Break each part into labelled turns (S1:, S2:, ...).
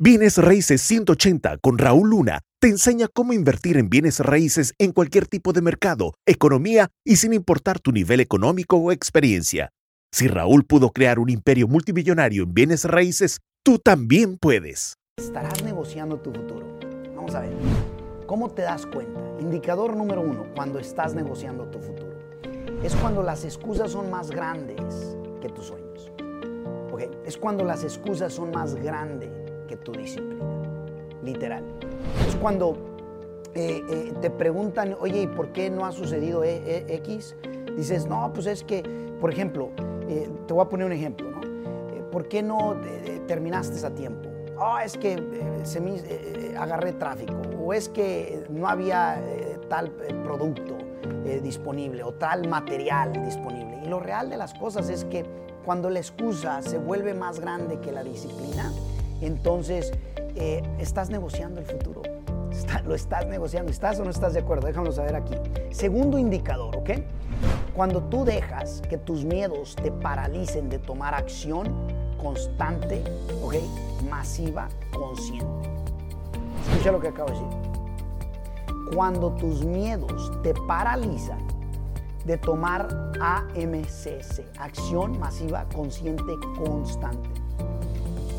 S1: Bienes Raíces 180 con Raúl Luna te enseña cómo invertir en bienes raíces en cualquier tipo de mercado, economía y sin importar tu nivel económico o experiencia. Si Raúl pudo crear un imperio multimillonario en bienes raíces, tú también puedes.
S2: Estarás negociando tu futuro. Vamos a ver. ¿Cómo te das cuenta? Indicador número uno, cuando estás negociando tu futuro. Es cuando las excusas son más grandes que tus sueños. ¿Ok? Es cuando las excusas son más grandes que tu disciplina. Literal. Es cuando eh, eh, te preguntan, oye, ¿y por qué no ha sucedido e, e, X? Dices, no, pues es que, por ejemplo, eh, te voy a poner un ejemplo, ¿no? ¿Por qué no terminaste a tiempo? Oh, es que se me, agarré tráfico, o es que no había tal producto disponible o tal material disponible. Y lo real de las cosas es que cuando la excusa se vuelve más grande que la disciplina, entonces eh, estás negociando el futuro. lo estás negociando. ¿Estás o no estás de acuerdo? Déjame saber aquí. Segundo indicador, ¿ok? Cuando tú dejas que tus miedos te paralicen de tomar acción constante, ¿ok? Masiva, consciente. Escucha lo que acabo de decir. Cuando tus miedos te paralizan de tomar AMCC, acción masiva, consciente, constante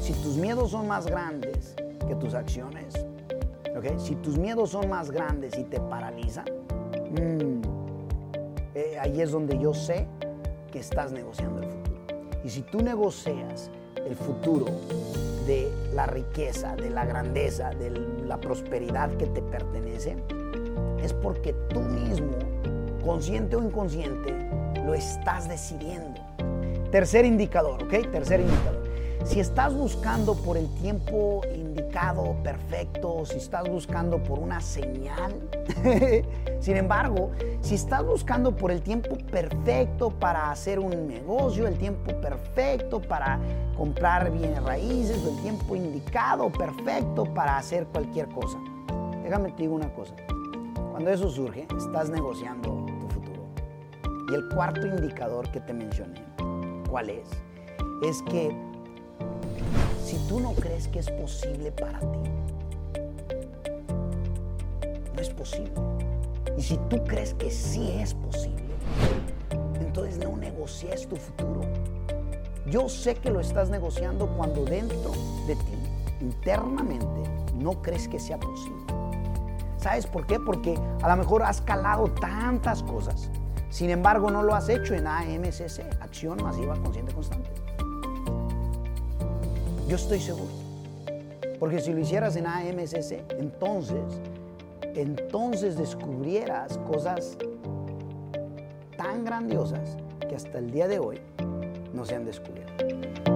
S2: si tus miedos son más grandes que tus acciones, si tus miedos son más grandes y te paralizan, mm, eh, ahí es donde yo sé que estás negociando el futuro. Y si tú negocias el futuro de la riqueza, de la grandeza, de la prosperidad que te pertenece, es porque tú mismo, consciente o inconsciente, lo estás decidiendo. Tercer indicador, ¿ok? Tercer indicador. Si estás buscando por el tiempo indicado, perfecto, si estás buscando por una señal, sin embargo, si estás buscando por el tiempo perfecto para hacer un negocio, el tiempo perfecto para comprar bienes raíces, el tiempo indicado, perfecto para hacer cualquier cosa, déjame te digo una cosa. Cuando eso surge, estás negociando tu futuro. Y el cuarto indicador que te mencioné, ¿cuál es? Es que tú no crees que es posible para ti, no es posible. Y si tú crees que sí es posible, entonces no negocies tu futuro. Yo sé que lo estás negociando cuando dentro de ti, internamente, no crees que sea posible. ¿Sabes por qué? Porque a lo mejor has calado tantas cosas. Sin embargo, no lo has hecho en AMCC, Acción Masiva Consciente Constante. Yo estoy seguro. Porque si lo hicieras en AMCC, entonces, entonces descubrieras cosas tan grandiosas que hasta el día de hoy no se han descubierto.